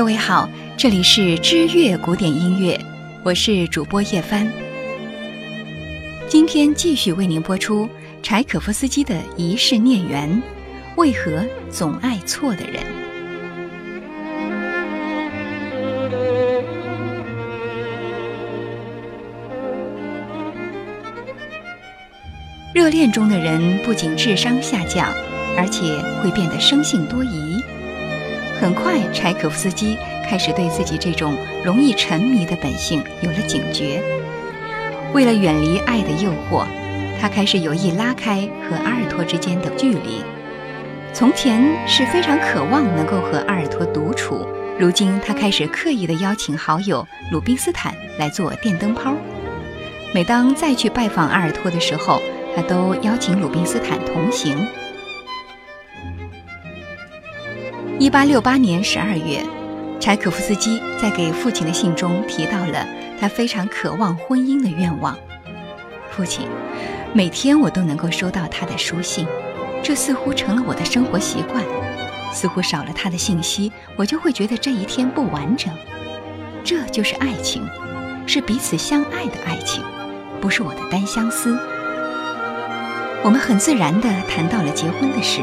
各位好，这里是知乐古典音乐，我是主播叶帆。今天继续为您播出柴可夫斯基的《一世孽缘》，为何总爱错的人？热恋中的人不仅智商下降，而且会变得生性多疑。很快，柴可夫斯基开始对自己这种容易沉迷的本性有了警觉。为了远离爱的诱惑，他开始有意拉开和阿尔托之间的距离。从前是非常渴望能够和阿尔托独处，如今他开始刻意地邀请好友鲁宾斯坦来做电灯泡。每当再去拜访阿尔托的时候，他都邀请鲁宾斯坦同行。一八六八年十二月，柴可夫斯基在给父亲的信中提到了他非常渴望婚姻的愿望。父亲，每天我都能够收到他的书信，这似乎成了我的生活习惯。似乎少了他的信息，我就会觉得这一天不完整。这就是爱情，是彼此相爱的爱情，不是我的单相思。我们很自然地谈到了结婚的事，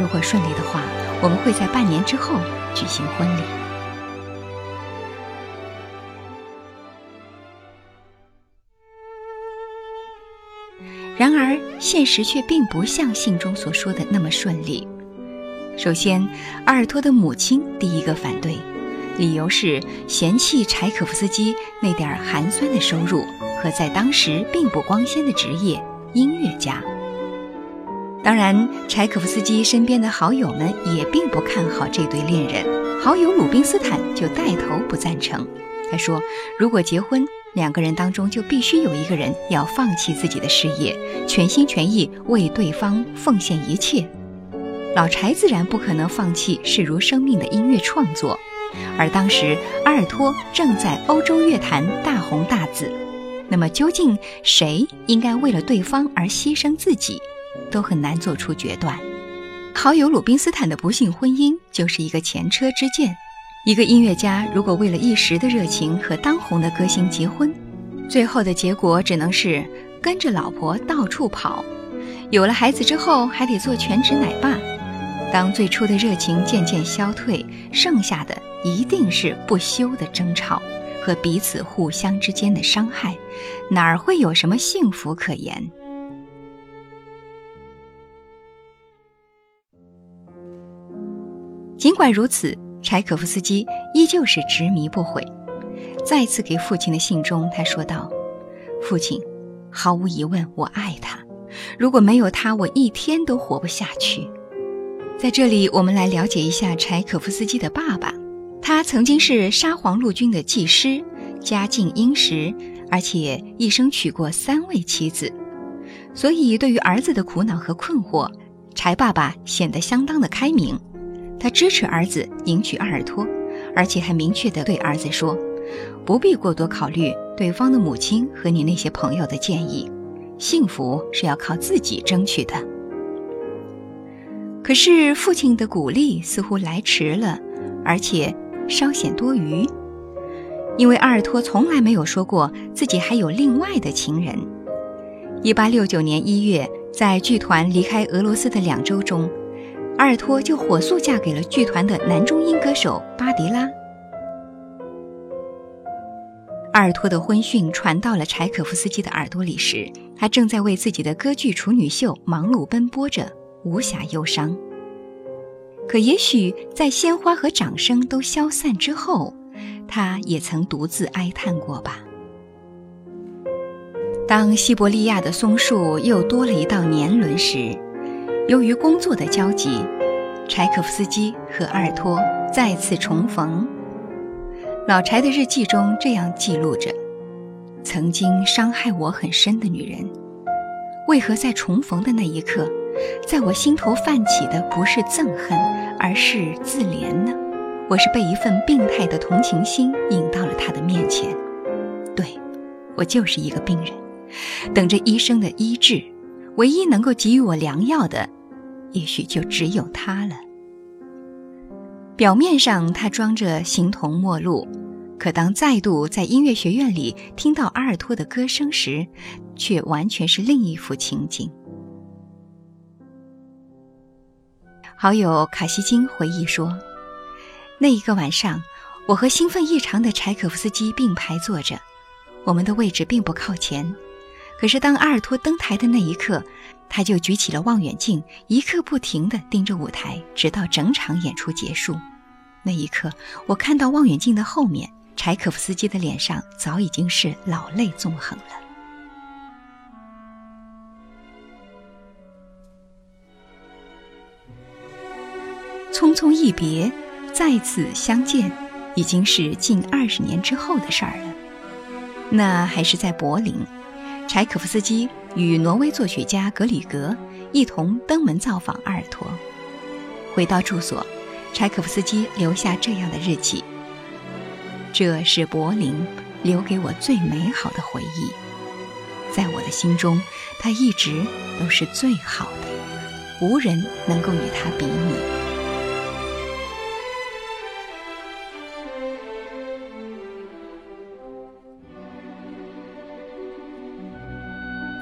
如果顺利的话。我们会在半年之后举行婚礼。然而，现实却并不像信中所说的那么顺利。首先，阿尔托的母亲第一个反对，理由是嫌弃柴可夫斯基那点寒酸的收入和在当时并不光鲜的职业——音乐家。当然，柴可夫斯基身边的好友们也并不看好这对恋人。好友鲁宾斯坦就带头不赞成。他说：“如果结婚，两个人当中就必须有一个人要放弃自己的事业，全心全意为对方奉献一切。老柴自然不可能放弃视如生命的音乐创作，而当时阿尔托正在欧洲乐坛大红大紫。那么，究竟谁应该为了对方而牺牲自己？”都很难做出决断。好友鲁宾斯坦的不幸婚姻就是一个前车之鉴。一个音乐家如果为了一时的热情和当红的歌星结婚，最后的结果只能是跟着老婆到处跑。有了孩子之后，还得做全职奶爸。当最初的热情渐渐消退，剩下的一定是不休的争吵和彼此互相之间的伤害，哪儿会有什么幸福可言？尽管如此，柴可夫斯基依旧是执迷不悔。再次给父亲的信中，他说道：“父亲，毫无疑问，我爱他。如果没有他，我一天都活不下去。”在这里，我们来了解一下柴可夫斯基的爸爸。他曾经是沙皇陆军的技师，家境殷实，而且一生娶过三位妻子。所以，对于儿子的苦恼和困惑，柴爸爸显得相当的开明。他支持儿子迎娶阿尔托，而且还明确地对儿子说：“不必过多考虑对方的母亲和你那些朋友的建议，幸福是要靠自己争取的。”可是父亲的鼓励似乎来迟了，而且稍显多余，因为阿尔托从来没有说过自己还有另外的情人。一八六九年一月，在剧团离开俄罗斯的两周中。阿尔托就火速嫁给了剧团的男中音歌手巴迪拉。阿尔托的婚讯传到了柴可夫斯基的耳朵里时，他正在为自己的歌剧处女秀忙碌奔波着，无暇忧伤。可也许在鲜花和掌声都消散之后，他也曾独自哀叹过吧。当西伯利亚的松树又多了一道年轮时。由于工作的交集，柴可夫斯基和阿尔托再次重逢。老柴的日记中这样记录着：曾经伤害我很深的女人，为何在重逢的那一刻，在我心头泛起的不是憎恨，而是自怜呢？我是被一份病态的同情心引到了他的面前。对，我就是一个病人，等着医生的医治。唯一能够给予我良药的。也许就只有他了。表面上他装着形同陌路，可当再度在音乐学院里听到阿尔托的歌声时，却完全是另一幅情景。好友卡西金回忆说：“那一个晚上，我和兴奋异常的柴可夫斯基并排坐着，我们的位置并不靠前。可是当阿尔托登台的那一刻，他就举起了望远镜，一刻不停地盯着舞台，直到整场演出结束。那一刻，我看到望远镜的后面，柴可夫斯基的脸上早已经是老泪纵横了。匆匆一别，再次相见，已经是近二十年之后的事儿了。那还是在柏林，柴可夫斯基。与挪威作曲家格里格一同登门造访阿尔托。回到住所，柴可夫斯基留下这样的日记：“这是柏林留给我最美好的回忆，在我的心中，他一直都是最好的，无人能够与他比拟。”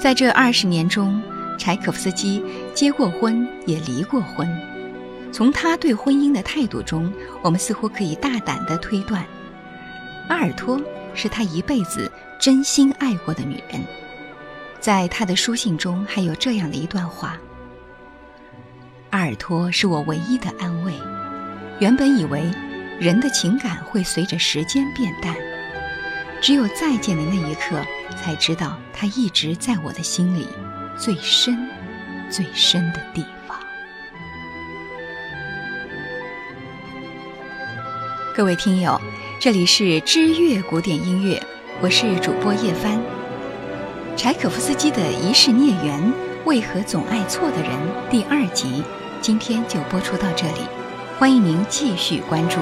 在这二十年中，柴可夫斯基结过婚，也离过婚。从他对婚姻的态度中，我们似乎可以大胆地推断，阿尔托是他一辈子真心爱过的女人。在他的书信中，还有这样的一段话：“阿尔托是我唯一的安慰。原本以为人的情感会随着时间变淡。”只有再见的那一刻，才知道他一直在我的心里最深、最深的地方。各位听友，这里是知乐古典音乐，我是主播叶帆。柴可夫斯基的《一世孽缘：为何总爱错的人》第二集，今天就播出到这里，欢迎您继续关注。